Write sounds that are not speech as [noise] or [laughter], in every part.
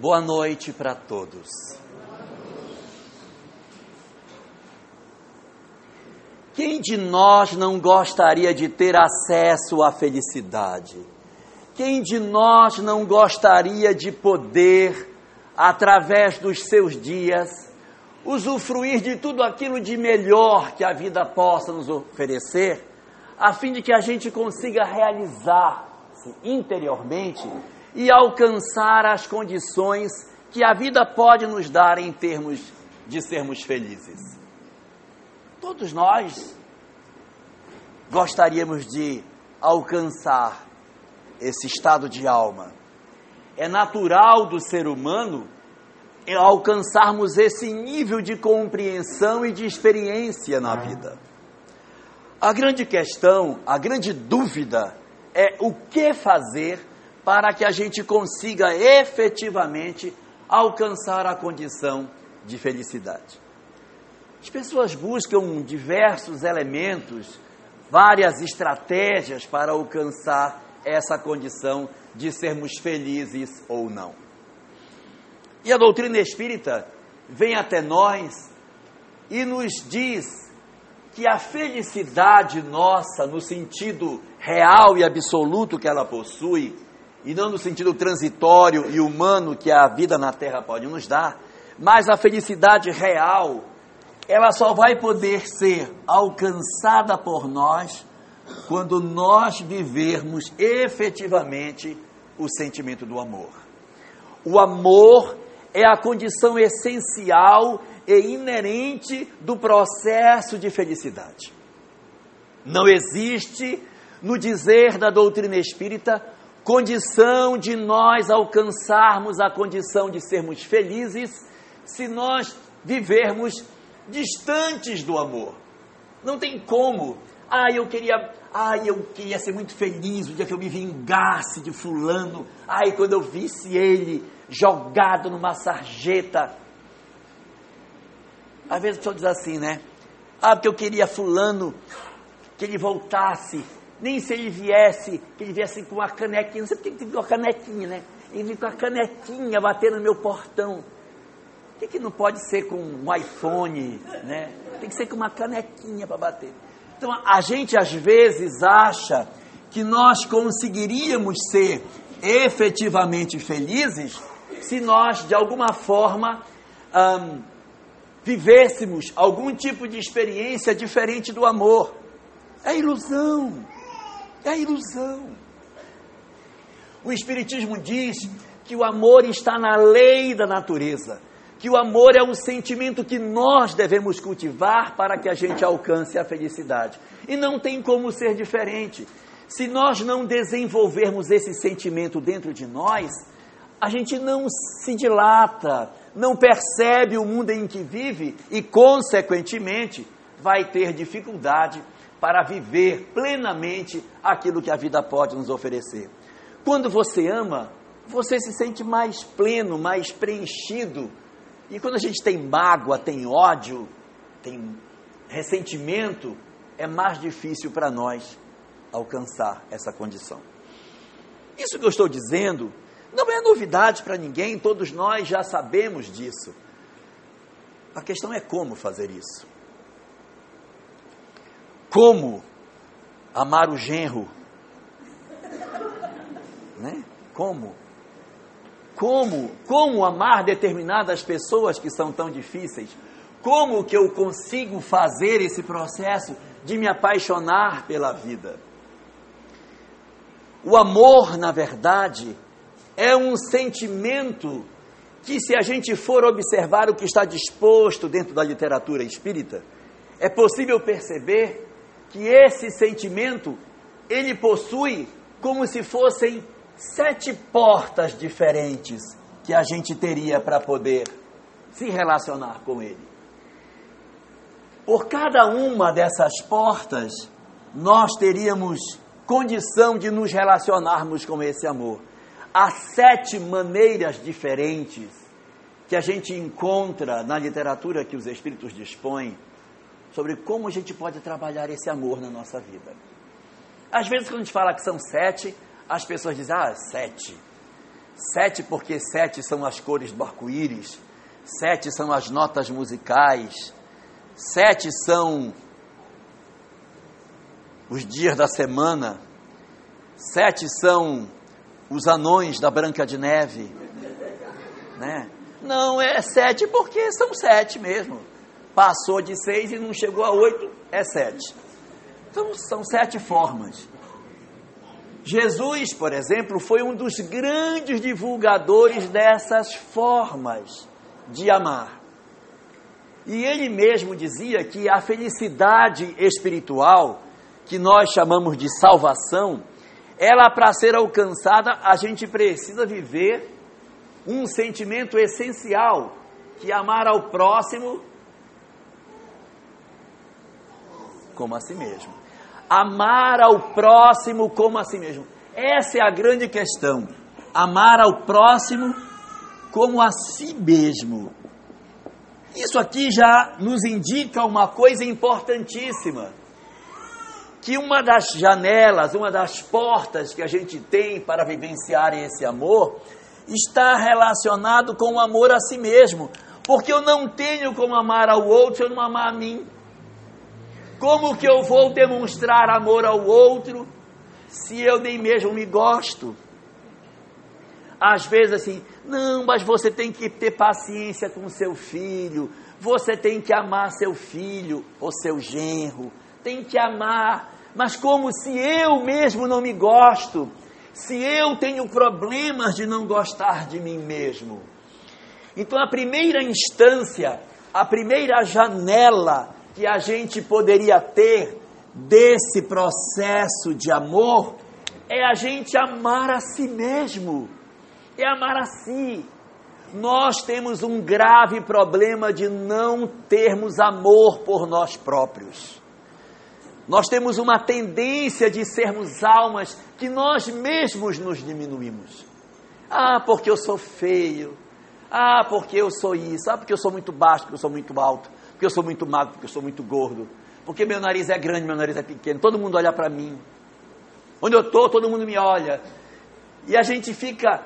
Boa noite para todos. Quem de nós não gostaria de ter acesso à felicidade? Quem de nós não gostaria de poder, através dos seus dias, usufruir de tudo aquilo de melhor que a vida possa nos oferecer, a fim de que a gente consiga realizar-se interiormente e alcançar as condições que a vida pode nos dar em termos de sermos felizes. Todos nós gostaríamos de alcançar esse estado de alma. É natural do ser humano alcançarmos esse nível de compreensão e de experiência na vida. A grande questão, a grande dúvida é o que fazer para que a gente consiga efetivamente alcançar a condição de felicidade. As pessoas buscam diversos elementos, várias estratégias para alcançar essa condição de sermos felizes ou não. E a doutrina espírita vem até nós e nos diz que a felicidade nossa, no sentido real e absoluto que ela possui, e não no sentido transitório e humano que a vida na Terra pode nos dar, mas a felicidade real, ela só vai poder ser alcançada por nós quando nós vivermos efetivamente o sentimento do amor. O amor é a condição essencial e inerente do processo de felicidade. Não existe, no dizer da doutrina espírita, condição de nós alcançarmos a condição de sermos felizes se nós vivermos distantes do amor. Não tem como. Ah, eu queria, ah, eu queria ser muito feliz o dia que eu me vingasse de fulano. Ai, quando eu visse ele jogado numa sarjeta. Às vezes a pessoa diz assim, né? Ah, porque eu queria fulano que ele voltasse nem se ele viesse, que ele viesse com uma canequinha, não sei porque ele tem uma canequinha, né? Ele vem com a canequinha batendo no meu portão. Por que, que não pode ser com um iPhone, né? Tem que ser com uma canequinha para bater. Então a gente às vezes acha que nós conseguiríamos ser efetivamente felizes se nós de alguma forma hum, vivêssemos algum tipo de experiência diferente do amor. É ilusão. É ilusão. O Espiritismo diz que o amor está na lei da natureza, que o amor é um sentimento que nós devemos cultivar para que a gente alcance a felicidade. E não tem como ser diferente. Se nós não desenvolvermos esse sentimento dentro de nós, a gente não se dilata, não percebe o mundo em que vive e, consequentemente, vai ter dificuldade para viver plenamente aquilo que a vida pode nos oferecer. Quando você ama, você se sente mais pleno, mais preenchido. E quando a gente tem mágoa, tem ódio, tem ressentimento, é mais difícil para nós alcançar essa condição. Isso que eu estou dizendo não é novidade para ninguém, todos nós já sabemos disso. A questão é como fazer isso. Como amar o genro? Né? Como? Como? Como amar determinadas pessoas que são tão difíceis? Como que eu consigo fazer esse processo de me apaixonar pela vida? O amor, na verdade, é um sentimento que, se a gente for observar o que está disposto dentro da literatura espírita, é possível perceber que esse sentimento ele possui como se fossem sete portas diferentes que a gente teria para poder se relacionar com ele. Por cada uma dessas portas, nós teríamos condição de nos relacionarmos com esse amor. Há sete maneiras diferentes que a gente encontra na literatura que os Espíritos dispõem sobre como a gente pode trabalhar esse amor na nossa vida. Às vezes, quando a gente fala que são sete, as pessoas dizem, ah, sete. Sete porque sete são as cores do arco-íris, sete são as notas musicais, sete são os dias da semana, sete são os anões da Branca de Neve, né? Não, é sete porque são sete mesmo. Passou de seis e não chegou a oito, é sete. Então, são sete formas. Jesus, por exemplo, foi um dos grandes divulgadores dessas formas de amar. E ele mesmo dizia que a felicidade espiritual, que nós chamamos de salvação, ela para ser alcançada, a gente precisa viver um sentimento essencial, que é amar ao próximo como a si mesmo. Amar ao próximo como a si mesmo. Essa é a grande questão. Amar ao próximo como a si mesmo. Isso aqui já nos indica uma coisa importantíssima. Que uma das janelas, uma das portas que a gente tem para vivenciar esse amor está relacionado com o amor a si mesmo. Porque eu não tenho como amar ao outro se eu não amar a mim. Como que eu vou demonstrar amor ao outro se eu nem mesmo me gosto? Às vezes assim, não, mas você tem que ter paciência com seu filho, você tem que amar seu filho ou seu genro, tem que amar, mas como se eu mesmo não me gosto, se eu tenho problemas de não gostar de mim mesmo. Então a primeira instância, a primeira janela que a gente poderia ter desse processo de amor é a gente amar a si mesmo, é amar a si. Nós temos um grave problema de não termos amor por nós próprios. Nós temos uma tendência de sermos almas que nós mesmos nos diminuímos. Ah, porque eu sou feio. Ah, porque eu sou isso. Ah, porque eu sou muito baixo, porque eu sou muito alto porque eu sou muito magro, porque eu sou muito gordo, porque meu nariz é grande, meu nariz é pequeno, todo mundo olha para mim. Onde eu estou, todo mundo me olha. E a gente fica,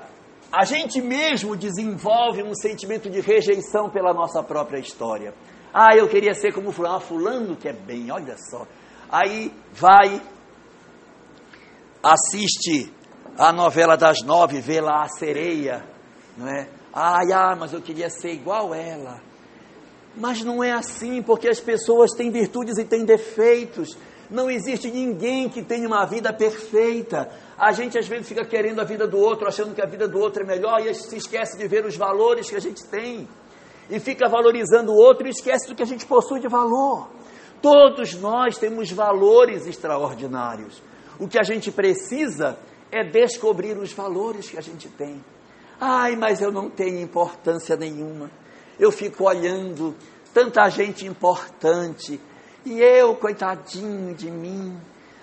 a gente mesmo desenvolve um sentimento de rejeição pela nossa própria história. Ah, eu queria ser como fulano, ah, fulano que é bem, olha só. Aí vai, assiste a novela das nove, vê lá a sereia, não é? Ai, ah, mas eu queria ser igual ela. Mas não é assim, porque as pessoas têm virtudes e têm defeitos. Não existe ninguém que tenha uma vida perfeita. A gente às vezes fica querendo a vida do outro, achando que a vida do outro é melhor e se esquece de ver os valores que a gente tem. E fica valorizando o outro e esquece do que a gente possui de valor. Todos nós temos valores extraordinários. O que a gente precisa é descobrir os valores que a gente tem. Ai, mas eu não tenho importância nenhuma eu fico olhando tanta gente importante e eu, coitadinho de mim,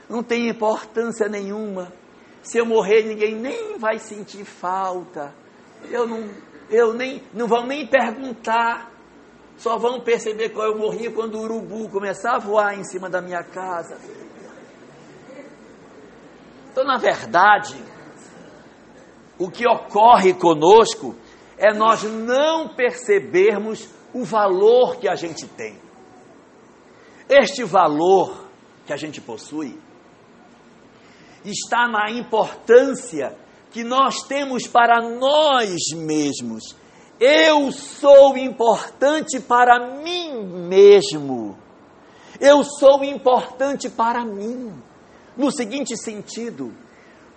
não tenho importância nenhuma. Se eu morrer, ninguém nem vai sentir falta. Eu não, eu nem, não vão nem perguntar. Só vão perceber que eu morri quando o urubu começar a voar em cima da minha casa. Então, na verdade, o que ocorre conosco é nós não percebermos o valor que a gente tem. Este valor que a gente possui está na importância que nós temos para nós mesmos. Eu sou importante para mim mesmo. Eu sou importante para mim. No seguinte sentido,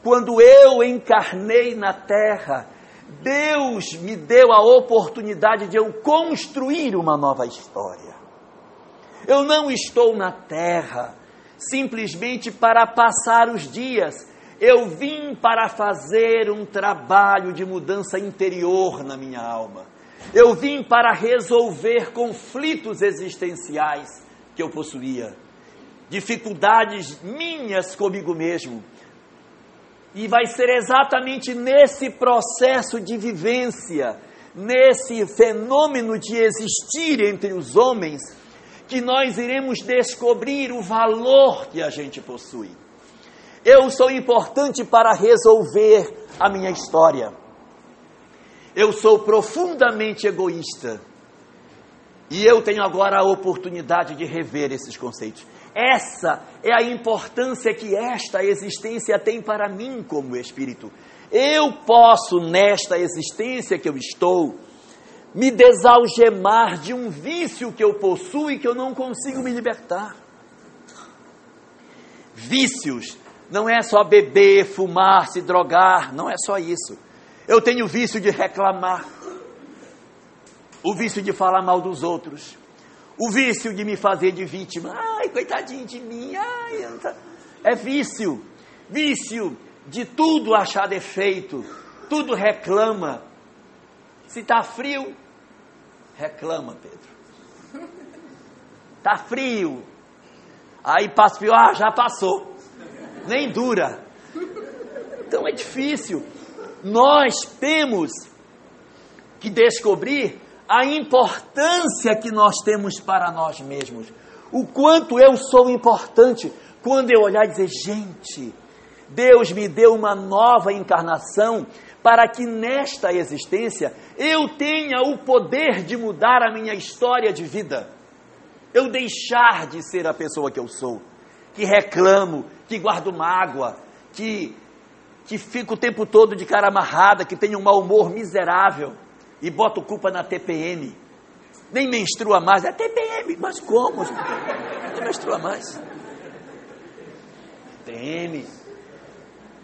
quando eu encarnei na terra, Deus me deu a oportunidade de eu construir uma nova história. Eu não estou na terra simplesmente para passar os dias. Eu vim para fazer um trabalho de mudança interior na minha alma. Eu vim para resolver conflitos existenciais que eu possuía, dificuldades minhas comigo mesmo e vai ser exatamente nesse processo de vivência, nesse fenômeno de existir entre os homens, que nós iremos descobrir o valor que a gente possui. Eu sou importante para resolver a minha história. eu sou profundamente egoísta. E eu tenho agora a oportunidade de rever esses conceitos. Essa é a importância que esta existência tem para mim como espírito. Eu posso, nesta existência que eu estou, me desalgemar de um vício que eu possuo e que eu não consigo me libertar. Vícios não é só beber, fumar, se drogar, não é só isso. Eu tenho o vício de reclamar, o vício de falar mal dos outros, o vício de me fazer de vítima. Ai, coitadinho de mim, ai, é vício. Vício de tudo achar defeito, tudo reclama. Se está frio, reclama, Pedro. Está frio. Aí passa frio, ah, já passou. Nem dura. Então é difícil. Nós temos que descobrir a importância que nós temos para nós mesmos. O quanto eu sou importante quando eu olhar e dizer, gente, Deus me deu uma nova encarnação para que nesta existência eu tenha o poder de mudar a minha história de vida. Eu deixar de ser a pessoa que eu sou, que reclamo, que guardo mágoa, que, que fico o tempo todo de cara amarrada, que tenho um mau humor miserável e boto culpa na TPM. Nem menstrua mais, é TPM, mas como? Nem menstrua mais. TPM.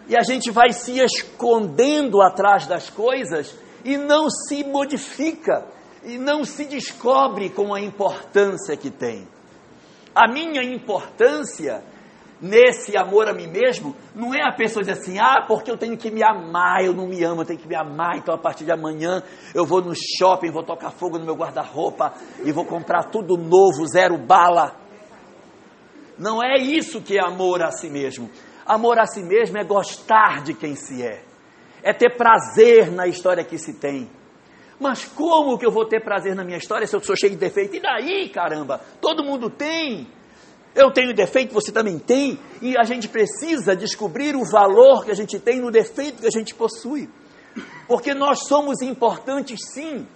E a gente vai se escondendo atrás das coisas e não se modifica e não se descobre com a importância que tem. A minha importância nesse amor a mim mesmo não é a pessoa dizer assim, ah, porque eu tenho que me amar, eu não me amo, eu tenho que me amar, então a partir de amanhã eu vou no shopping, vou tocar fogo no meu guarda-roupa e vou comprar tudo novo, zero bala. Não é isso que é amor a si mesmo. Amor a si mesmo é gostar de quem se é, é ter prazer na história que se tem. Mas como que eu vou ter prazer na minha história se eu sou cheio de defeito? E daí, caramba? Todo mundo tem. Eu tenho defeito, você também tem, e a gente precisa descobrir o valor que a gente tem no defeito que a gente possui. Porque nós somos importantes sim,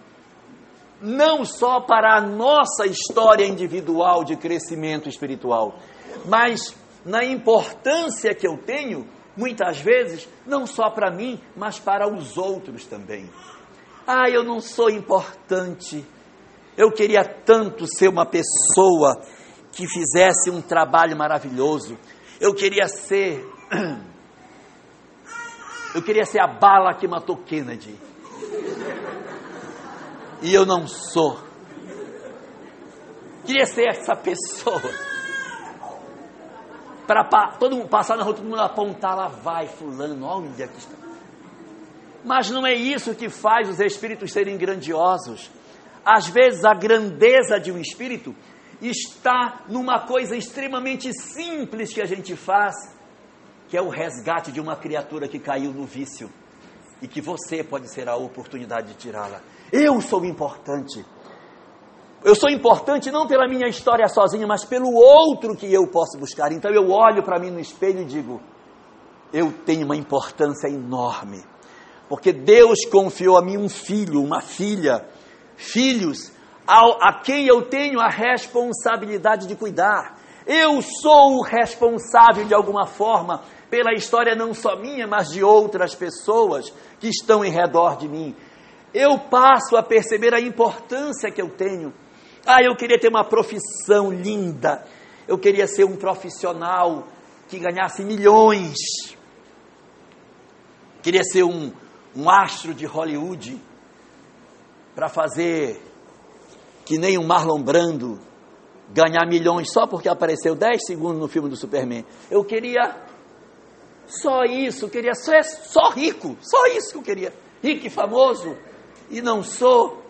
não só para a nossa história individual de crescimento espiritual, mas na importância que eu tenho, muitas vezes, não só para mim, mas para os outros também. Ah, eu não sou importante. Eu queria tanto ser uma pessoa que fizesse um trabalho maravilhoso. Eu queria ser. [clears throat] Eu queria ser a bala que matou Kennedy. E eu não sou. Queria ser essa pessoa para todo mundo passar na rua, todo mundo apontar, lá vai fulano, olha que está. Mas não é isso que faz os espíritos serem grandiosos. Às vezes a grandeza de um espírito está numa coisa extremamente simples que a gente faz, que é o resgate de uma criatura que caiu no vício e que você pode ser a oportunidade de tirá-la. Eu sou importante. Eu sou importante não pela minha história sozinha, mas pelo outro que eu posso buscar. Então eu olho para mim no espelho e digo: eu tenho uma importância enorme. Porque Deus confiou a mim um filho, uma filha, filhos ao, a quem eu tenho a responsabilidade de cuidar. Eu sou o responsável de alguma forma pela história não só minha, mas de outras pessoas que estão em redor de mim. Eu passo a perceber a importância que eu tenho ah, eu queria ter uma profissão linda. Eu queria ser um profissional que ganhasse milhões. Queria ser um, um astro de Hollywood para fazer que nem um Marlon Brando ganhar milhões só porque apareceu 10 segundos no filme do Superman. Eu queria só isso, queria ser só rico, só isso que eu queria. Rico e famoso. E não sou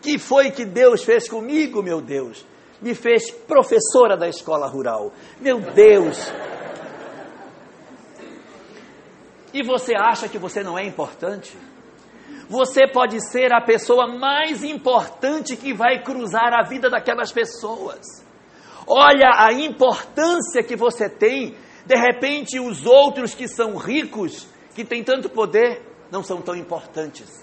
que foi que Deus fez comigo, meu Deus? Me fez professora da escola rural. Meu Deus! E você acha que você não é importante? Você pode ser a pessoa mais importante que vai cruzar a vida daquelas pessoas. Olha a importância que você tem. De repente, os outros que são ricos, que têm tanto poder, não são tão importantes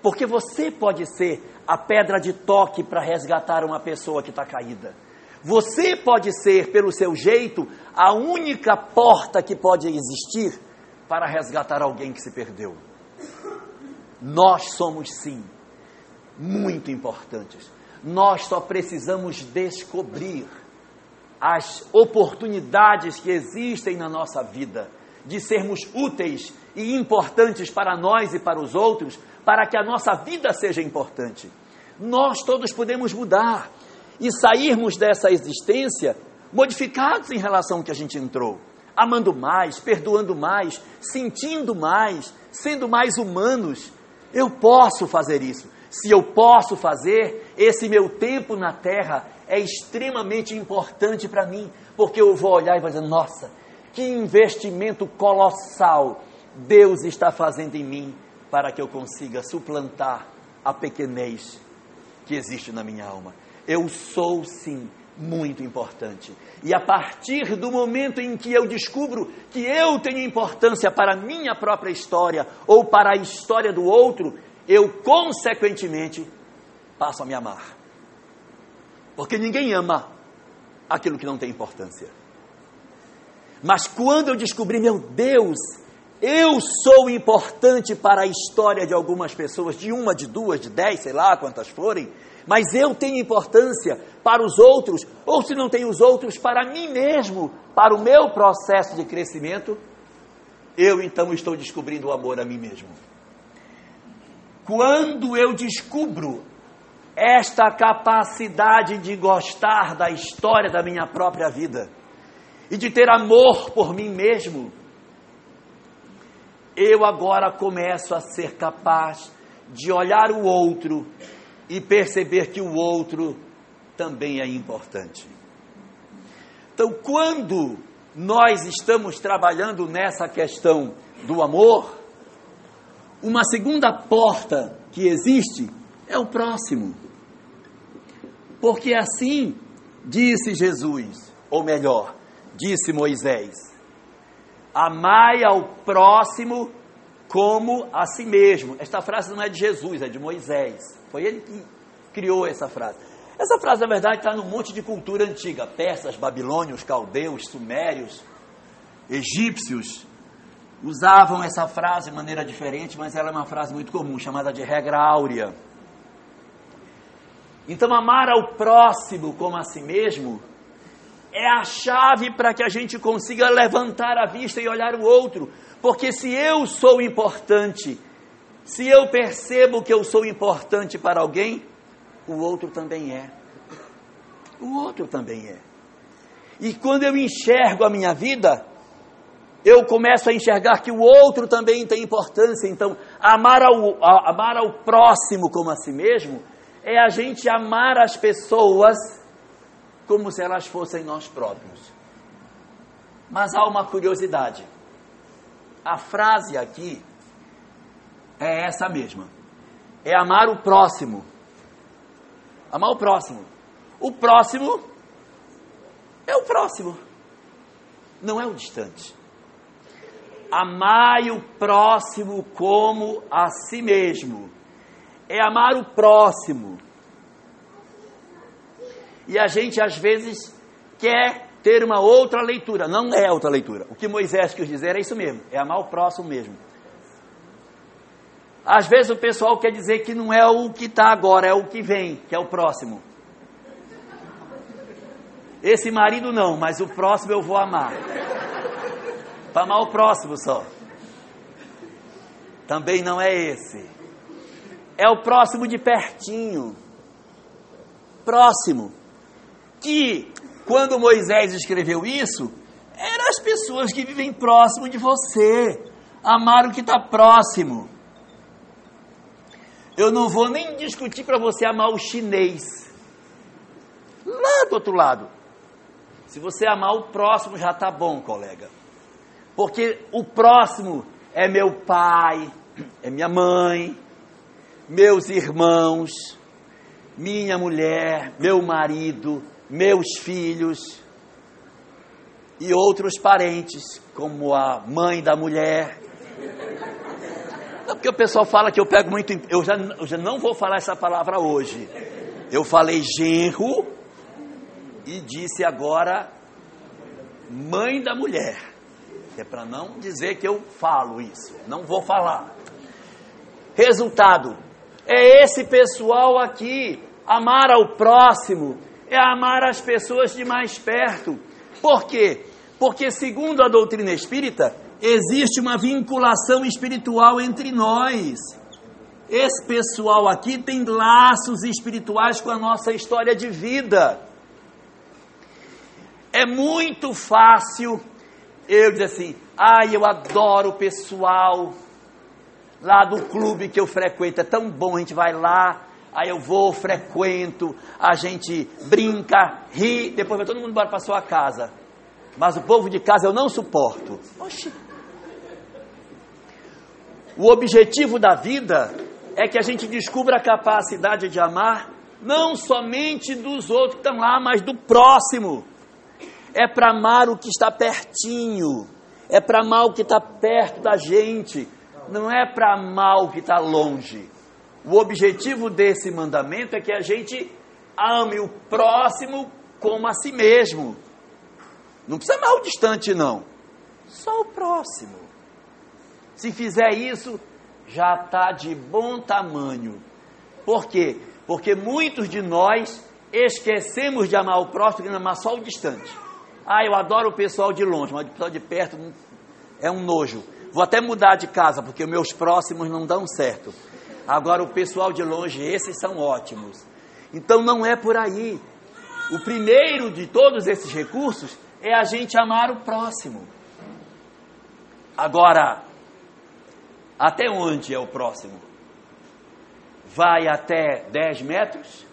Porque você pode ser a pedra de toque para resgatar uma pessoa que está caída. Você pode ser, pelo seu jeito, a única porta que pode existir para resgatar alguém que se perdeu. Nós somos, sim, muito importantes. Nós só precisamos descobrir as oportunidades que existem na nossa vida de sermos úteis e importantes para nós e para os outros, para que a nossa vida seja importante. Nós todos podemos mudar e sairmos dessa existência modificados em relação ao que a gente entrou, amando mais, perdoando mais, sentindo mais, sendo mais humanos. Eu posso fazer isso. Se eu posso fazer, esse meu tempo na terra é extremamente importante para mim, porque eu vou olhar e vou dizer: nossa, que investimento colossal Deus está fazendo em mim para que eu consiga suplantar a pequenez que existe na minha alma. Eu sou sim muito importante. E a partir do momento em que eu descubro que eu tenho importância para a minha própria história ou para a história do outro, eu consequentemente passo a me amar. Porque ninguém ama aquilo que não tem importância. Mas quando eu descobri, meu Deus, eu sou importante para a história de algumas pessoas, de uma, de duas, de dez, sei lá quantas forem, mas eu tenho importância para os outros, ou se não tenho os outros, para mim mesmo, para o meu processo de crescimento, eu então estou descobrindo o amor a mim mesmo. Quando eu descubro esta capacidade de gostar da história da minha própria vida, e de ter amor por mim mesmo, eu agora começo a ser capaz de olhar o outro e perceber que o outro também é importante. Então, quando nós estamos trabalhando nessa questão do amor, uma segunda porta que existe é o próximo. Porque assim disse Jesus, ou melhor, disse Moisés: Amai ao próximo como a si mesmo. Esta frase não é de Jesus, é de Moisés. Foi ele que criou essa frase. Essa frase, na verdade, está num monte de cultura antiga: persas, babilônios, caldeus, sumérios, egípcios. Usavam essa frase de maneira diferente, mas ela é uma frase muito comum, chamada de regra áurea. Então, amar ao próximo como a si mesmo é a chave para que a gente consiga levantar a vista e olhar o outro. Porque se eu sou importante, se eu percebo que eu sou importante para alguém, o outro também é. O outro também é. E quando eu enxergo a minha vida, eu começo a enxergar que o outro também tem importância. Então, amar ao, amar ao próximo como a si mesmo é a gente amar as pessoas como se elas fossem nós próprios. Mas há uma curiosidade. A frase aqui é essa mesma. É amar o próximo. Amar o próximo. O próximo é o próximo. Não é o distante. Amai o próximo como a si mesmo. É amar o próximo e a gente às vezes quer ter uma outra leitura. Não é outra leitura. O que Moisés quis dizer é isso mesmo, é amar o próximo mesmo. Às vezes o pessoal quer dizer que não é o que está agora, é o que vem, que é o próximo. Esse marido não, mas o próximo eu vou amar. Para amar o próximo só. Também não é esse. É o próximo de pertinho. Próximo que quando Moisés escreveu isso, eram as pessoas que vivem próximo de você, amar o que está próximo. Eu não vou nem discutir para você amar o chinês, lá do outro lado. Se você amar o próximo, já está bom, colega. Porque o próximo é meu pai, é minha mãe, meus irmãos, minha mulher, meu marido, meus filhos e outros parentes, como a mãe da mulher. Porque o pessoal fala que eu pego muito. Eu já, eu já não vou falar essa palavra hoje. Eu falei genro e disse agora mãe da mulher. É para não dizer que eu falo isso. Não vou falar. Resultado: é esse pessoal aqui. Amar ao próximo é amar as pessoas de mais perto. Por quê? Porque, segundo a doutrina espírita, existe uma vinculação espiritual entre nós. Esse pessoal aqui tem laços espirituais com a nossa história de vida. É muito fácil eu dizer assim: ai, eu adoro o pessoal lá do clube que eu frequento, é tão bom, a gente vai lá, aí eu vou, frequento, a gente brinca, ri, depois vai todo mundo embora para sua casa. Mas o povo de casa eu não suporto. Oxi. O objetivo da vida é que a gente descubra a capacidade de amar não somente dos outros que estão lá, mas do próximo. É para amar o que está pertinho, é para amar o que está perto da gente, não é para amar o que está longe. O objetivo desse mandamento é que a gente ame o próximo como a si mesmo. Não precisa amar o distante, não. Só o próximo. Se fizer isso, já está de bom tamanho. Por quê? Porque muitos de nós esquecemos de amar o próximo e amar só o distante. Ah, eu adoro o pessoal de longe, mas o pessoal de perto é um nojo. Vou até mudar de casa, porque meus próximos não dão certo. Agora, o pessoal de longe, esses são ótimos. Então, não é por aí. O primeiro de todos esses recursos é a gente amar o próximo. Agora, até onde é o próximo? Vai até 10 metros?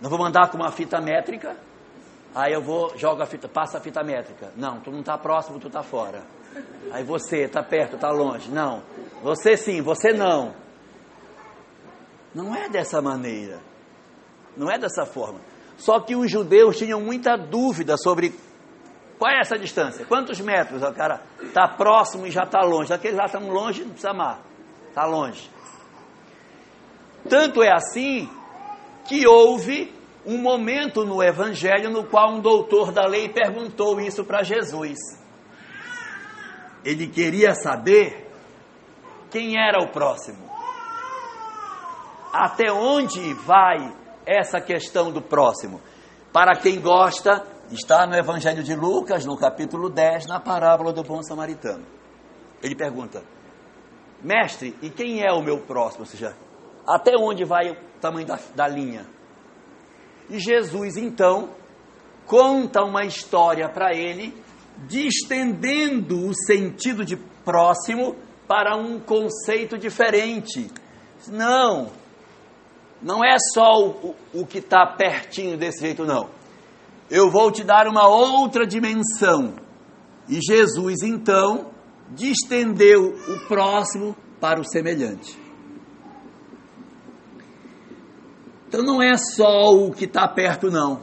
Não vou mandar com uma fita métrica? Aí eu vou, jogo a fita, passa a fita métrica. Não, tu não está próximo, tu está fora. Aí você está perto, está longe. Não. Você sim, você não. Não é dessa maneira. Não é dessa forma. Só que os judeus tinham muita dúvida sobre qual é essa distância? Quantos metros? O cara está próximo e já está longe. Aqueles lá estão longe, não precisa amar. Está longe. Tanto é assim que houve um momento no Evangelho no qual um doutor da lei perguntou isso para Jesus. Ele queria saber quem era o próximo. Até onde vai essa questão do próximo? Para quem gosta, está no Evangelho de Lucas, no capítulo 10, na parábola do bom samaritano. Ele pergunta: Mestre, e quem é o meu próximo? Ou seja, até onde vai o tamanho da, da linha? E Jesus, então, conta uma história para ele, distendendo o sentido de próximo para um conceito diferente. Não, não é só o, o que está pertinho desse jeito, não eu vou te dar uma outra dimensão. E Jesus, então, distendeu o próximo para o semelhante. Então não é só o que está perto, não.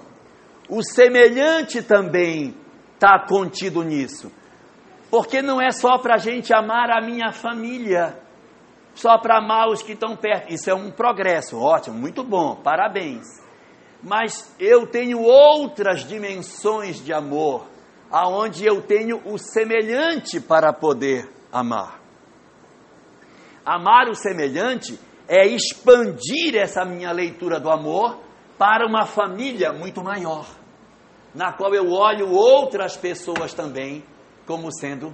O semelhante também está contido nisso. Porque não é só para a gente amar a minha família, só para amar os que estão perto. Isso é um progresso, ótimo, muito bom, parabéns mas eu tenho outras dimensões de amor, aonde eu tenho o semelhante para poder amar. Amar o semelhante é expandir essa minha leitura do amor para uma família muito maior, na qual eu olho outras pessoas também como sendo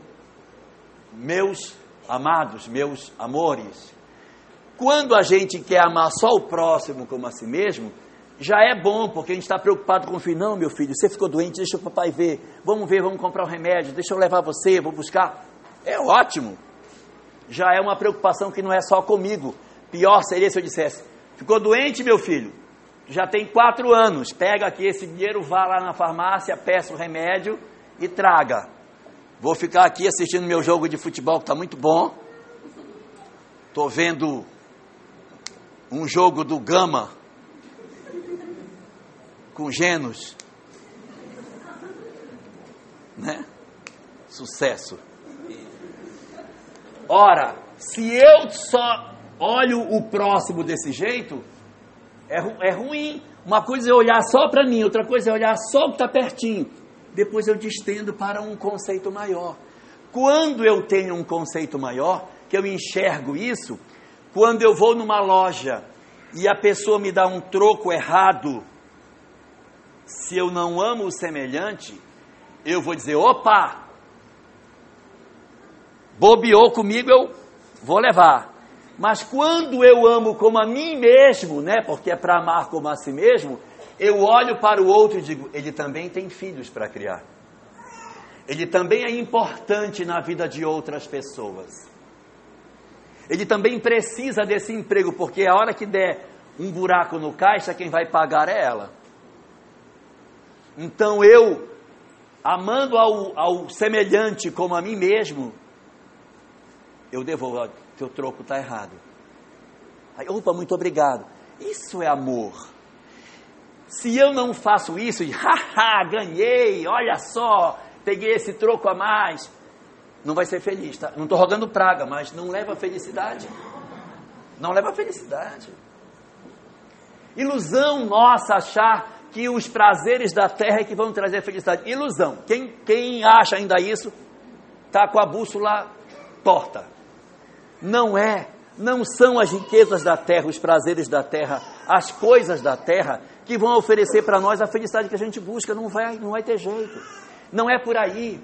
meus amados, meus amores. Quando a gente quer amar só o próximo como a si mesmo, já é bom, porque a gente está preocupado com o filho. Não, meu filho, você ficou doente, deixa o papai ver. Vamos ver, vamos comprar o um remédio, deixa eu levar você, vou buscar. É ótimo. Já é uma preocupação que não é só comigo. Pior seria se eu dissesse: ficou doente, meu filho? Já tem quatro anos. Pega aqui esse dinheiro, vá lá na farmácia, peça o remédio e traga. Vou ficar aqui assistindo meu jogo de futebol que está muito bom. Estou vendo um jogo do Gama com genos. Né? Sucesso. Ora, Se eu só olho o próximo desse jeito, é, é ruim. Uma coisa é olhar só para mim, outra coisa é olhar só o que está pertinho. Depois eu distendo para um conceito maior. Quando eu tenho um conceito maior, que eu enxergo isso, quando eu vou numa loja e a pessoa me dá um troco errado, se eu não amo o semelhante, eu vou dizer: opa, bobeou comigo, eu vou levar. Mas quando eu amo como a mim mesmo, né, porque é para amar como a si mesmo, eu olho para o outro e digo: ele também tem filhos para criar. Ele também é importante na vida de outras pessoas. Ele também precisa desse emprego, porque a hora que der um buraco no caixa, quem vai pagar é ela. Então eu, amando ao, ao semelhante como a mim mesmo, eu devolvo, teu troco está errado. Aí, opa, muito obrigado. Isso é amor. Se eu não faço isso, e [laughs] haha, ganhei, olha só, peguei esse troco a mais, não vai ser feliz, tá? Não estou rogando praga, mas não leva a felicidade. Não leva a felicidade. Ilusão nossa achar que os prazeres da terra é que vão trazer felicidade. Ilusão. Quem, quem acha ainda isso, está com a bússola torta. Não é. Não são as riquezas da terra, os prazeres da terra, as coisas da terra que vão oferecer para nós a felicidade que a gente busca. Não vai, não vai ter jeito. Não é por aí.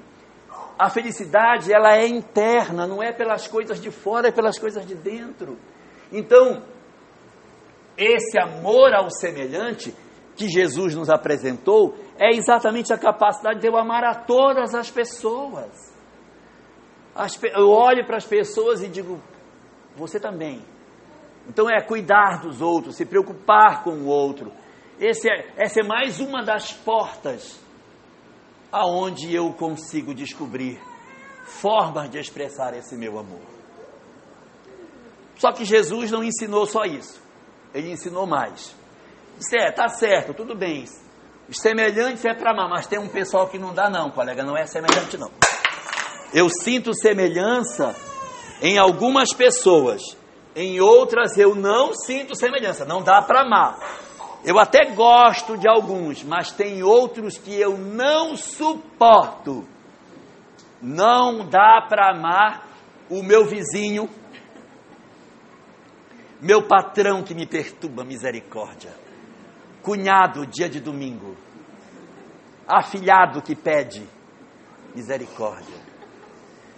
A felicidade, ela é interna, não é pelas coisas de fora, é pelas coisas de dentro. Então, esse amor ao semelhante que Jesus nos apresentou é exatamente a capacidade de eu amar a todas as pessoas. As, eu olho para as pessoas e digo, você também. Então é cuidar dos outros, se preocupar com o outro. Esse é, essa é mais uma das portas aonde eu consigo descobrir formas de expressar esse meu amor. Só que Jesus não ensinou só isso. Ele ensinou mais. Disse, é, tá certo, tudo bem. Os semelhantes é para amar, mas tem um pessoal que não dá não, colega, não é semelhante não. Eu sinto semelhança em algumas pessoas, em outras eu não sinto semelhança, não dá para amar. Eu até gosto de alguns, mas tem outros que eu não suporto. Não dá para amar o meu vizinho, meu patrão que me perturba, misericórdia. Cunhado, dia de domingo. Afilhado que pede, misericórdia.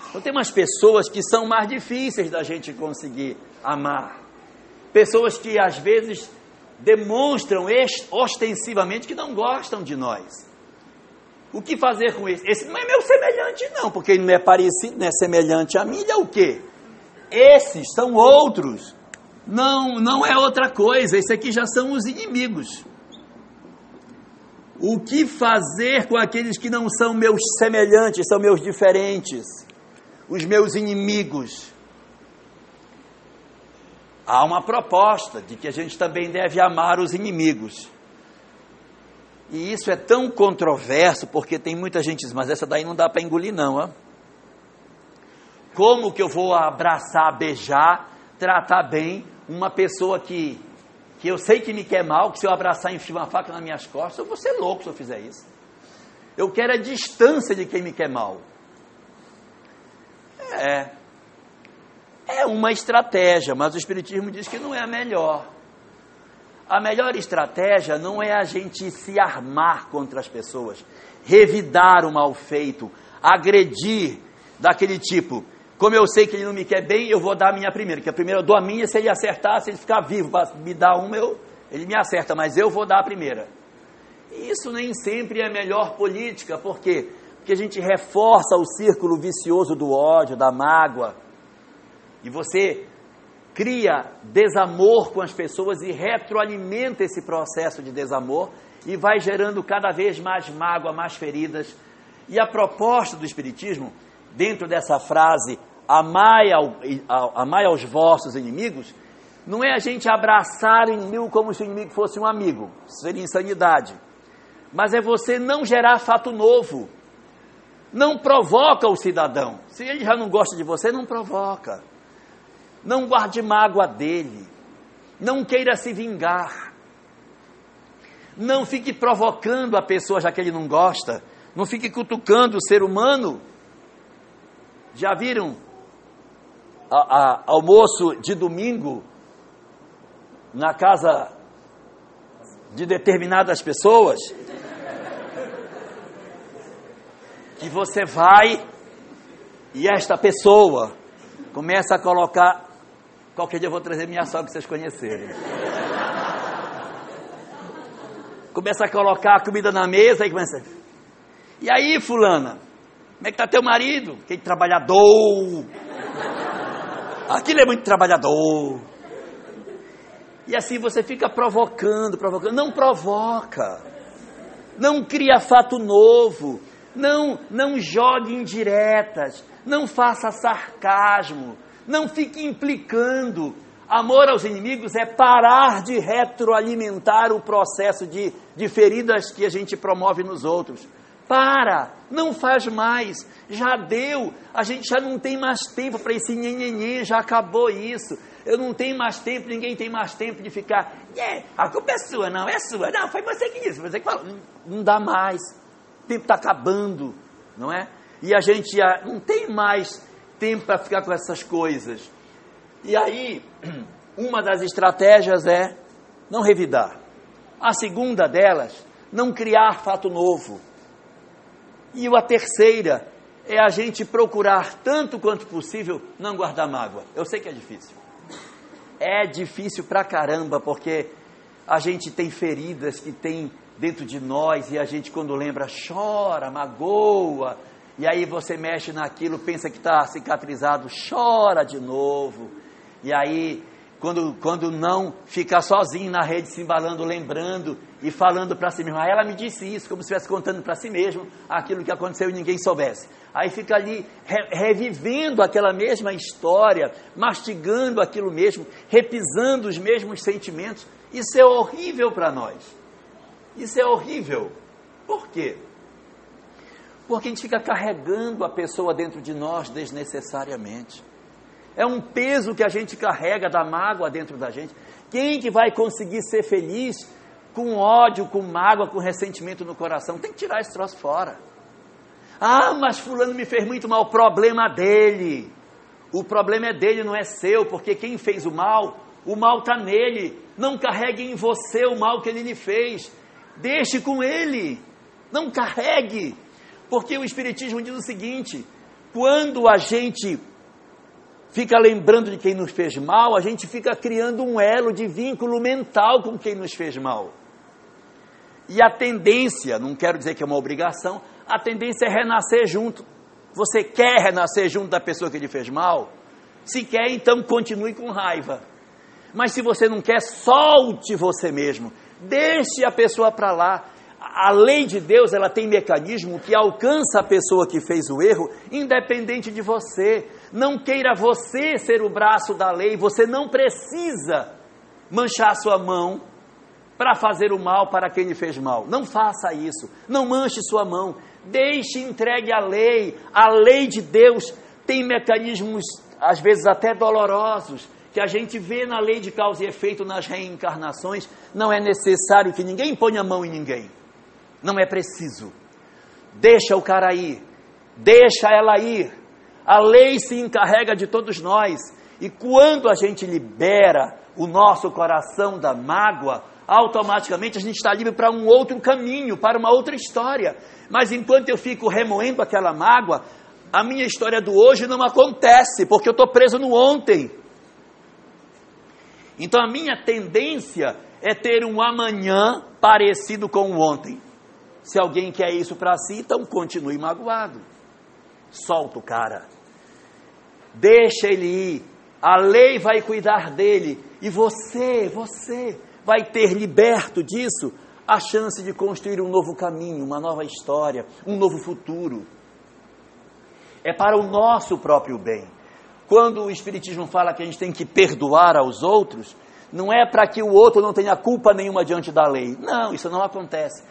Então tem umas pessoas que são mais difíceis da gente conseguir amar. Pessoas que às vezes demonstram ostensivamente que não gostam de nós. O que fazer com esse? Esse não é meu semelhante, não, porque ele não é parecido, não é semelhante a mim, ele é o quê? Esses são outros. Não, não é outra coisa. Esse aqui já são os inimigos. O que fazer com aqueles que não são meus semelhantes, são meus diferentes? os meus inimigos. Há uma proposta de que a gente também deve amar os inimigos. E isso é tão controverso, porque tem muita gente diz, mas essa daí não dá para engolir não, ó. Como que eu vou abraçar, beijar, tratar bem uma pessoa que, que eu sei que me quer mal, que se eu abraçar e enfiar uma faca nas minhas costas, eu vou ser louco se eu fizer isso. Eu quero a distância de quem me quer mal. É. É uma estratégia, mas o Espiritismo diz que não é a melhor. A melhor estratégia não é a gente se armar contra as pessoas, revidar o mal feito, agredir daquele tipo. Como eu sei que ele não me quer bem, eu vou dar a minha primeira, que a primeira eu dou a minha, se ele acertar, se ele ficar vivo para me dar uma, eu, ele me acerta, mas eu vou dar a primeira. E isso nem sempre é a melhor política, por quê? que a gente reforça o círculo vicioso do ódio, da mágoa, e você cria desamor com as pessoas e retroalimenta esse processo de desamor e vai gerando cada vez mais mágoa, mais feridas. E a proposta do Espiritismo, dentro dessa frase, amai, ao, amai aos vossos inimigos, não é a gente abraçar o inimigo como se o inimigo fosse um amigo, seria insanidade. Mas é você não gerar fato novo não provoca o cidadão. Se ele já não gosta de você, não provoca. Não guarde mágoa dele. Não queira se vingar. Não fique provocando a pessoa já que ele não gosta. Não fique cutucando o ser humano. Já viram a, a, almoço de domingo na casa de determinadas pessoas? Que você vai e esta pessoa começa a colocar. Qualquer dia eu vou trazer minha sogra para vocês conhecerem começa a colocar a comida na mesa e começa. E aí, fulana, como é que tá teu marido? Que trabalhador. Aquilo é muito trabalhador. E assim você fica provocando, provocando. Não provoca. Não cria fato novo. Não, não jogue indiretas. Não faça sarcasmo. Não fique implicando. Amor aos inimigos é parar de retroalimentar o processo de, de feridas que a gente promove nos outros. Para, não faz mais, já deu, a gente já não tem mais tempo para esse nhenhenhen, já acabou isso. Eu não tenho mais tempo, ninguém tem mais tempo de ficar, yeah, a culpa é sua, não, é sua, não, foi você que disse, você que falou. Não, não dá mais, o tempo está acabando, não é? E a gente já não tem mais tempo para ficar com essas coisas. E aí, [clears throat] uma das estratégias é não revidar. A segunda delas, não criar fato novo. E a terceira é a gente procurar, tanto quanto possível, não guardar mágoa. Eu sei que é difícil. É difícil pra caramba, porque a gente tem feridas que tem dentro de nós e a gente, quando lembra, chora, magoa. E aí você mexe naquilo, pensa que está cicatrizado, chora de novo e aí, quando, quando não, fica sozinho na rede, se embalando, lembrando e falando para si mesmo. Aí ela me disse isso, como se estivesse contando para si mesmo aquilo que aconteceu e ninguém soubesse. Aí fica ali re, revivendo aquela mesma história, mastigando aquilo mesmo, repisando os mesmos sentimentos. Isso é horrível para nós. Isso é horrível. Por quê? Porque a gente fica carregando a pessoa dentro de nós desnecessariamente. É um peso que a gente carrega da mágoa dentro da gente. Quem que vai conseguir ser feliz com ódio, com mágoa, com ressentimento no coração? Tem que tirar esse troço fora. Ah, mas fulano me fez muito mal. O problema dele. O problema é dele, não é seu, porque quem fez o mal, o mal está nele. Não carregue em você o mal que ele lhe fez. Deixe com ele. Não carregue. Porque o Espiritismo diz o seguinte: quando a gente fica lembrando de quem nos fez mal, a gente fica criando um elo de vínculo mental com quem nos fez mal. E a tendência, não quero dizer que é uma obrigação, a tendência é renascer junto. Você quer renascer junto da pessoa que lhe fez mal? Se quer, então continue com raiva. Mas se você não quer, solte você mesmo. Deixe a pessoa para lá. A lei de Deus, ela tem mecanismo que alcança a pessoa que fez o erro, independente de você. Não queira você ser o braço da lei, você não precisa manchar sua mão para fazer o mal para quem lhe fez mal. Não faça isso. Não manche sua mão. Deixe entregue a lei. A lei de Deus tem mecanismos, às vezes até dolorosos, que a gente vê na lei de causa e efeito nas reencarnações. Não é necessário que ninguém ponha a mão em ninguém. Não é preciso. Deixa o cara ir. Deixa ela ir a lei se encarrega de todos nós. E quando a gente libera o nosso coração da mágoa, automaticamente a gente está livre para um outro caminho, para uma outra história. Mas enquanto eu fico remoendo aquela mágoa, a minha história do hoje não acontece, porque eu estou preso no ontem. Então a minha tendência é ter um amanhã parecido com o ontem. Se alguém quer isso para si, então continue magoado. Solta o cara deixa ele ir, a lei vai cuidar dele, e você, você vai ter liberto disso a chance de construir um novo caminho, uma nova história, um novo futuro. É para o nosso próprio bem. Quando o Espiritismo fala que a gente tem que perdoar aos outros, não é para que o outro não tenha culpa nenhuma diante da lei. Não, isso não acontece.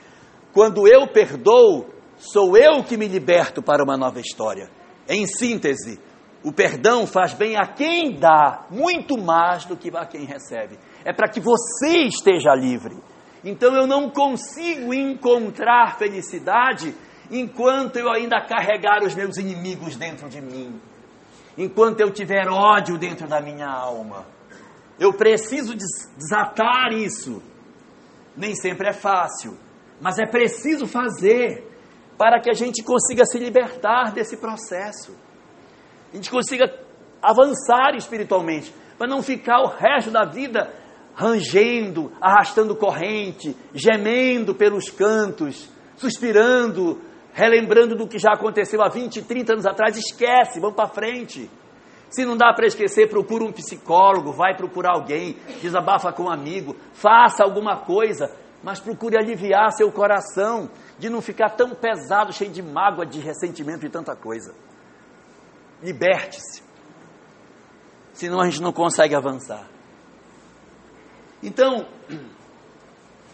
Quando eu perdoo, sou eu que me liberto para uma nova história. Em síntese, O perdão faz bem a quem dá, muito mais do que a quem recebe. É para que você esteja livre. Então eu não consigo encontrar felicidade enquanto eu ainda carregar os meus inimigos dentro de mim, enquanto eu tiver ódio dentro da minha alma. Eu preciso desatar isso. Nem sempre é fácil, mas é preciso fazer para que a gente consiga se libertar desse processo a gente consiga avançar espiritualmente, para não ficar o resto da vida rangendo, arrastando corrente, gemendo pelos cantos, suspirando, relembrando do que já aconteceu há 20, 30 anos atrás, esquece, vamos para frente. Se não dá para esquecer, procura um psicólogo, vai procurar alguém, desabafa com um amigo, faça alguma coisa, mas procure aliviar seu coração de não ficar tão pesado, cheio de mágoa, de ressentimento e tanta coisa liberte-se. Senão a gente não consegue avançar. Então,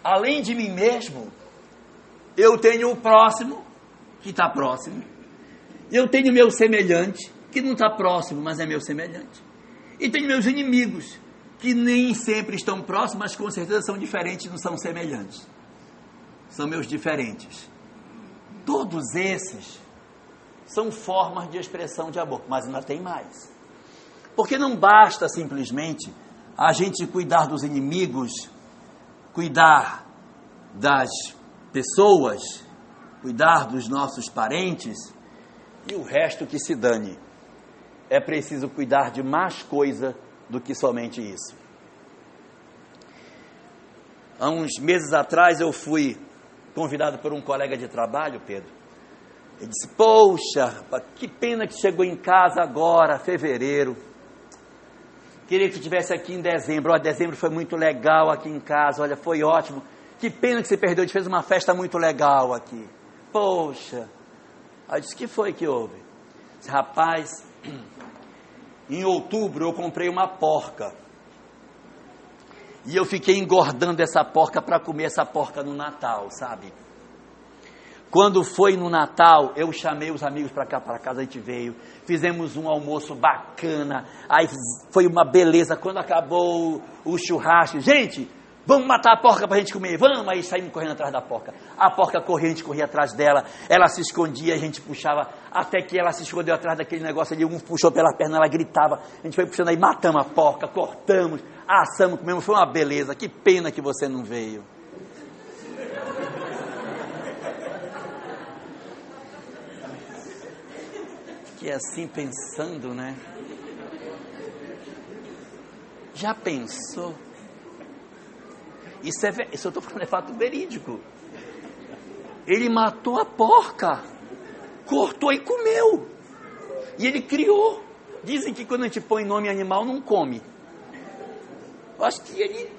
além de mim mesmo, eu tenho o próximo, que está próximo. Eu tenho meu semelhante, que não está próximo, mas é meu semelhante. E tenho meus inimigos, que nem sempre estão próximos, mas com certeza são diferentes, não são semelhantes. São meus diferentes. Todos esses são formas de expressão de amor, mas ainda tem mais. Porque não basta simplesmente a gente cuidar dos inimigos, cuidar das pessoas, cuidar dos nossos parentes e o resto que se dane. É preciso cuidar de mais coisa do que somente isso. Há uns meses atrás eu fui convidado por um colega de trabalho, Pedro, ele disse: Poxa, que pena que chegou em casa agora, fevereiro. Queria que estivesse aqui em dezembro. Olha, dezembro foi muito legal aqui em casa. Olha, foi ótimo. Que pena que você perdeu. A gente fez uma festa muito legal aqui. Poxa. Aí disse: que foi que houve? Disse, Rapaz, [clears throat] em outubro eu comprei uma porca. E eu fiquei engordando essa porca para comer essa porca no Natal, sabe? Quando foi no Natal, eu chamei os amigos para cá, para casa, a gente veio, fizemos um almoço bacana, aí foi uma beleza. Quando acabou o, churrasco, gente, vamos matar a porca para a gente comer, vamos, aí saímos correndo atrás da porca. A porca corria, a gente corria atrás dela, ela se escondia, a gente puxava, até que ela se escondeu atrás daquele negócio ali, um puxou pela perna, ela gritava, a gente foi puxando aí, matamos a porca, cortamos, assamos, comemos, foi uma beleza, que pena que você não veio. Fiquei assim pensando, né? Já pensou? Isso, é, isso eu estou falando é fato verídico. Ele matou a porca, cortou e comeu. E ele criou. Dizem que quando a gente põe nome animal, não come. Eu acho que ele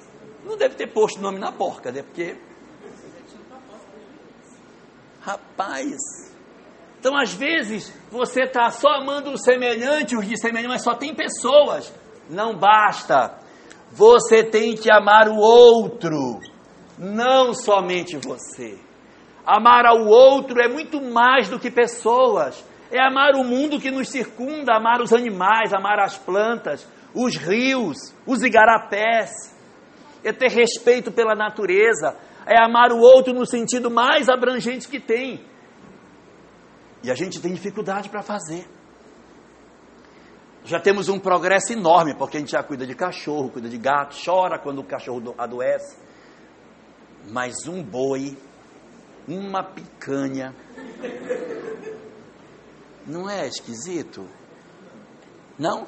não deve ter posto nome na porca, né? Porque. Rapaz, então, às vezes, você está só amando o semelhante, os de semelhante, mas só tem pessoas. Não basta. Você tem que amar o outro, não somente você. Amar ao outro é muito mais do que pessoas. É amar o mundo que nos circunda, amar os animais, amar as plantas, os rios, os igarapés. É ter respeito pela natureza. É amar o outro no sentido mais abrangente que tem e a gente tem dificuldade para fazer. Já temos um progresso enorme, porque a gente já cuida de cachorro, cuida de gato, chora quando o cachorro adoece. Mas um boi, uma picanha, não é esquisito? Não?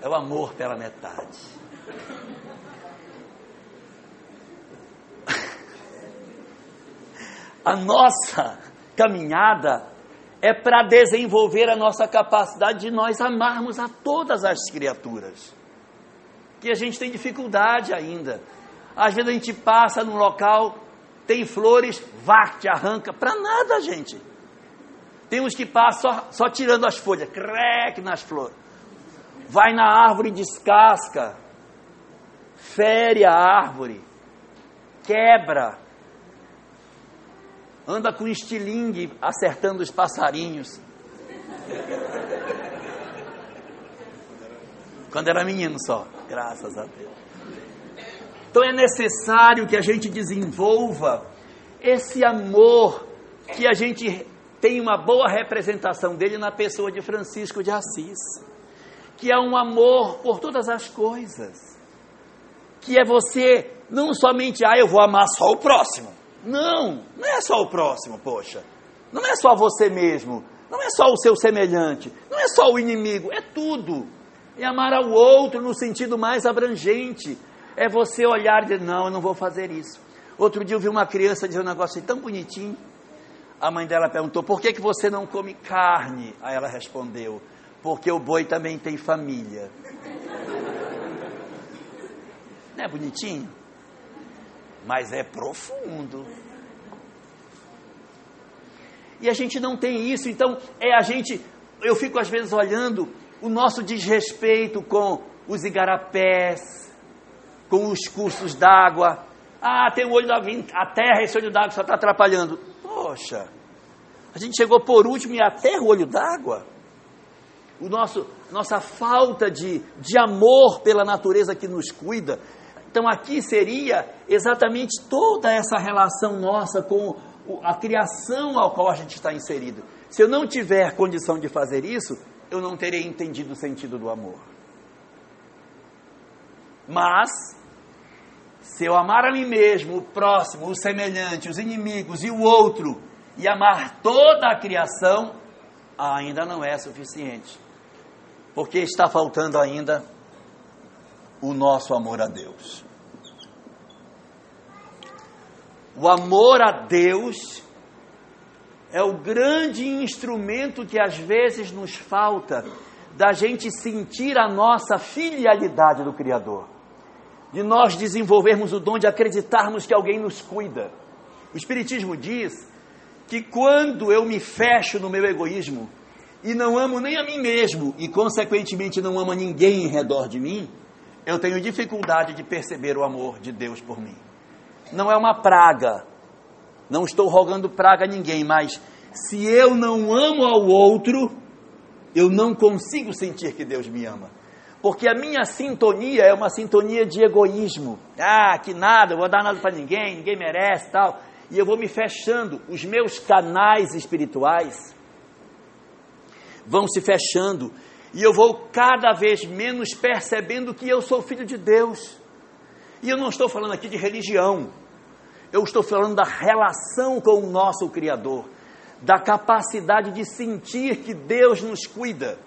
É o amor pela metade. A nossa caminhada é para desenvolver a nossa capacidade de nós amarmos a todas as criaturas. Que a gente tem dificuldade ainda. Às vezes a gente passa num local, tem flores, varte, arranca, para nada, gente. Tem uns que passam só, só tirando as folhas, creque nas flores. Vai na árvore e descasca, fere a árvore, quebra, anda com estilingue acertando os passarinhos. Quando era menino só, graças a Deus. Então é necessário que a gente desenvolva esse amor que a gente tem uma boa representação dele na pessoa de Francisco de Assis, que é um amor por todas as coisas, que é você não somente, ah, eu vou amar só o próximo. Não, não é só o próximo, poxa. Não é só você mesmo, não é só o seu semelhante, não é só o inimigo, é tudo. É amar ao outro no sentido mais abrangente. É você olhar e dizer, não, eu não vou fazer isso. Outro dia eu vi uma criança dizer um negócio tão bonitinho. A mãe dela perguntou, por que, que você não come carne? Aí ela respondeu, porque o boi também tem família. [laughs] Não é bonitinho? Mas é profundo. E a gente não tem isso, então é a gente. Eu fico às vezes olhando o nosso desrespeito com os igarapés, com os cursos d'água. Ah, tem o olho da a terra, esse olho d'água só está atrapalhando. Poxa, a gente chegou por último e a terra, o olho d'água. O nosso, nossa falta de, de amor pela natureza que nos cuida. Então aqui seria exatamente toda essa relação nossa com a criação ao qual a gente está inserido. Se eu não tiver condição de fazer isso, eu não terei entendido o sentido do amor. Mas, se eu amar a mim mesmo, o próximo, o semelhante, os inimigos e o outro, e amar toda a criação, ainda não é suficiente. Porque está faltando ainda o nosso amor a Deus. O amor a Deus é o grande instrumento que às vezes nos falta da gente sentir a nossa filialidade do Criador, de nós desenvolvermos o dom de acreditarmos que alguém nos cuida. O Espiritismo diz que quando eu me fecho no meu egoísmo e não amo nem a mim mesmo e, consequentemente, não amo ninguém em redor de mim, eu tenho dificuldade de perceber o amor de Deus por mim não é uma praga. Não estou rogando praga a ninguém, mas se eu não amo ao outro, eu não consigo sentir que Deus me ama. Porque a minha sintonia é uma sintonia de egoísmo. Ah, que nada, eu vou dar nada para ninguém, ninguém merece tal. E eu vou me fechando. Os meus canais espirituais vão se fechando. E eu vou cada vez menos percebendo que eu sou filho de Deus. E eu não estou falando aqui de religião. Eu estou falando da relação com o nosso Criador, da capacidade de sentir que Deus nos cuida.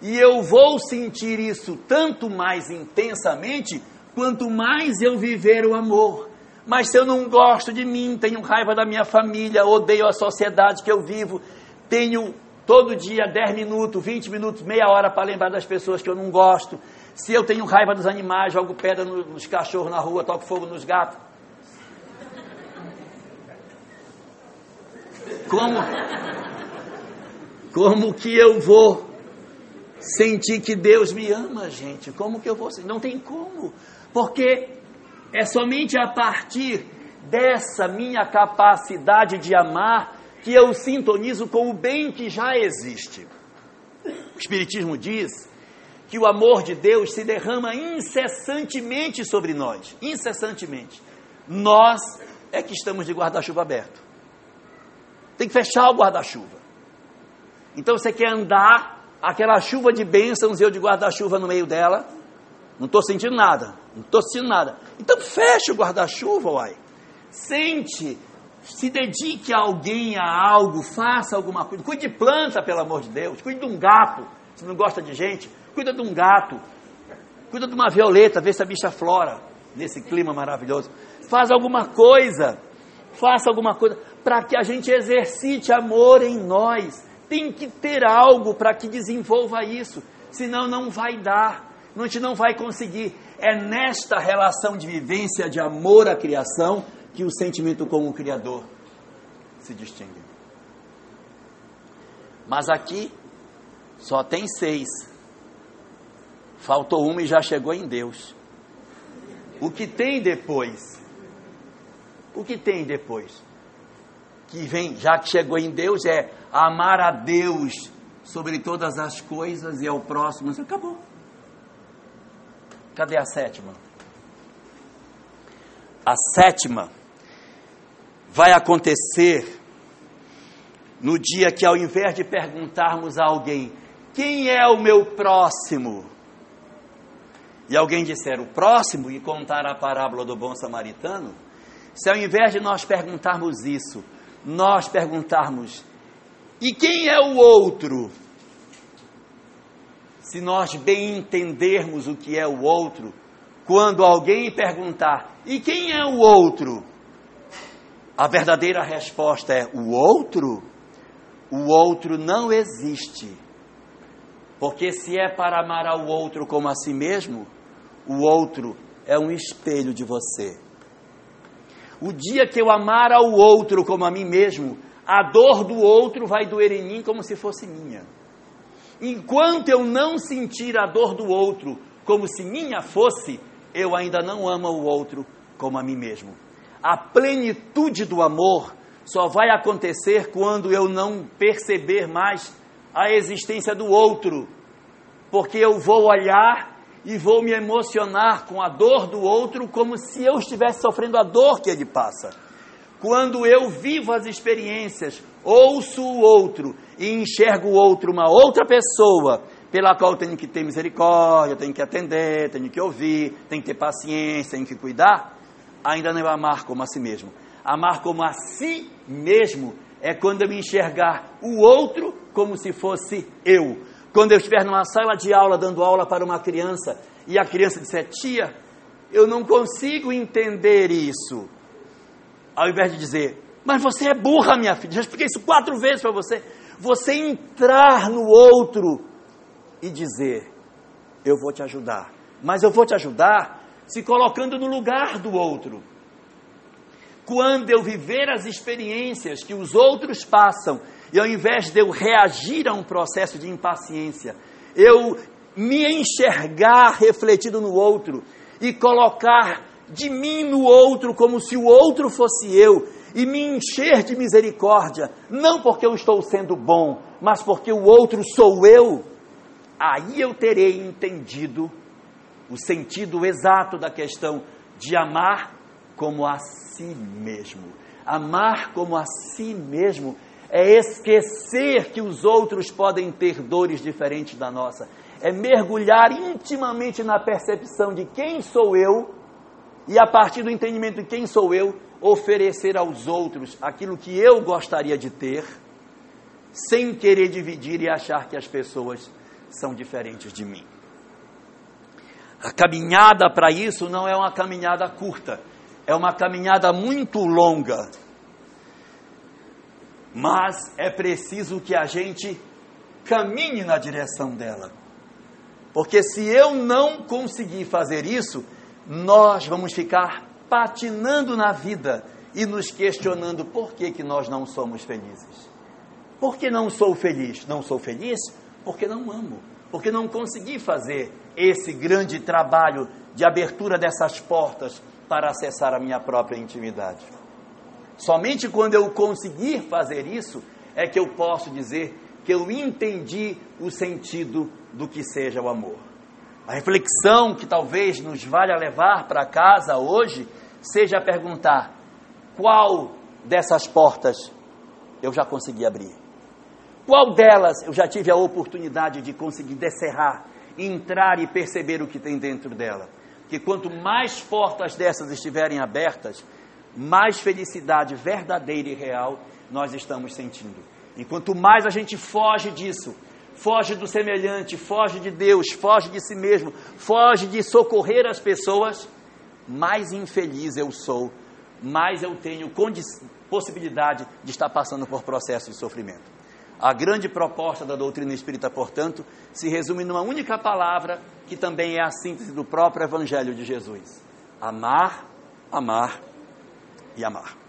E eu vou sentir isso tanto mais intensamente quanto mais eu viver o amor. Mas se eu não gosto de mim, tenho raiva da minha família, odeio a sociedade que eu vivo, tenho todo dia 10 minutos, 20 minutos, meia hora para lembrar das pessoas que eu não gosto. Se eu tenho raiva dos animais, jogo pedra nos cachorros na rua, toco fogo nos gatos. Como, como que eu vou sentir que Deus me ama, gente? Como que eu vou sentir? Não tem como, porque é somente a partir dessa minha capacidade de amar que eu sintonizo com o bem que já existe. O Espiritismo diz que o amor de Deus se derrama incessantemente sobre nós incessantemente. Nós é que estamos de guarda-chuva aberto. Tem que fechar o guarda-chuva. Então você quer andar, aquela chuva de bênçãos, eu de guarda-chuva no meio dela. Não estou sentindo nada. Não estou sentindo nada. Então fecha o guarda-chuva, uai. Sente, se dedique a alguém, a algo, faça alguma coisa. Cuide de planta, pelo amor de Deus. Cuide de um gato, se não gosta de gente. Cuida de um gato. Cuida de uma violeta, vê se a bicha flora nesse clima maravilhoso. Faz alguma coisa. Faça alguma coisa para que a gente exercite amor em nós. Tem que ter algo para que desenvolva isso, senão não vai dar, a gente não vai conseguir. É nesta relação de vivência de amor à criação que o sentimento com o Criador se distingue. Mas aqui só tem seis. Faltou uma e já chegou em Deus. O que tem depois? O que tem depois? que vem, já que chegou em Deus, é amar a Deus sobre todas as coisas e ao próximo. Acabou. Cadê a sétima? A sétima vai acontecer no dia que, ao invés de perguntarmos a alguém, quem é o meu próximo? E alguém disser o próximo e contar a parábola do bom samaritano, se ao invés de nós perguntarmos isso, nós perguntarmos, e quem é o outro? Se nós bem entendermos o que é o outro, quando alguém perguntar, e quem é o outro? A verdadeira resposta é: o outro? O outro não existe. Porque se é para amar ao outro como a si mesmo, o outro é um espelho de você. O dia que eu amar ao outro como a mim mesmo, a dor do outro vai doer em mim como se fosse minha. Enquanto eu não sentir a dor do outro como se minha fosse, eu ainda não amo o outro como a mim mesmo. A plenitude do amor só vai acontecer quando eu não perceber mais a existência do outro, porque eu vou olhar e vou me emocionar com a dor do outro como se eu estivesse sofrendo a dor que ele passa. Quando eu vivo as experiências, ouço o outro e enxergo o outro, uma outra pessoa, pela qual tenho que ter misericórdia, tenho que atender, tenho que ouvir, tenho que ter paciência, tenho que cuidar, ainda não é amar como a si mesmo. Amar como a si mesmo é quando eu me enxergar o outro como se fosse eu. Quando eu estiver numa sala de aula dando aula para uma criança e a criança disser, tia, eu não consigo entender isso. Ao invés de dizer, mas você é burra, minha filha, já expliquei isso quatro vezes para você. Você entrar no outro e dizer: Eu vou te ajudar. Mas eu vou te ajudar se colocando no lugar do outro. Quando eu viver as experiências que os outros passam, e ao invés de eu reagir a um processo de impaciência, eu me enxergar refletido no outro e colocar de mim no outro como se o outro fosse eu e me encher de misericórdia, não porque eu estou sendo bom, mas porque o outro sou eu, aí eu terei entendido o sentido exato da questão de amar como a si mesmo. Amar como a si mesmo é esquecer que os outros podem ter dores diferentes da nossa, é mergulhar intimamente na percepção de quem sou eu e a partir do entendimento de quem sou eu, oferecer aos outros aquilo que eu gostaria de ter, sem querer dividir e achar que as pessoas são diferentes de mim. A caminhada para isso não é uma caminhada curta, é uma caminhada muito longa. Mas é preciso que a gente caminhe na direção dela. Porque se eu não conseguir fazer isso, nós vamos ficar patinando na vida e nos questionando por que, que nós não somos felizes. Por que não sou feliz? Não sou feliz porque não amo, porque não consegui fazer esse grande trabalho de abertura dessas portas para acessar a minha própria intimidade. Somente quando eu conseguir fazer isso é que eu posso dizer que eu entendi o sentido do que seja o amor. A reflexão que talvez nos valha levar para casa hoje seja perguntar: qual dessas portas eu já consegui abrir? Qual delas eu já tive a oportunidade de conseguir descerrar, entrar e perceber o que tem dentro dela? Que quanto mais portas dessas estiverem abertas, mais felicidade verdadeira e real nós estamos sentindo. E quanto mais a gente foge disso, foge do semelhante, foge de Deus, foge de si mesmo, foge de socorrer as pessoas, mais infeliz eu sou, mais eu tenho possibilidade de estar passando por processo de sofrimento. A grande proposta da doutrina espírita, portanto, se resume numa única palavra que também é a síntese do próprio Evangelho de Jesus: amar, amar e amar.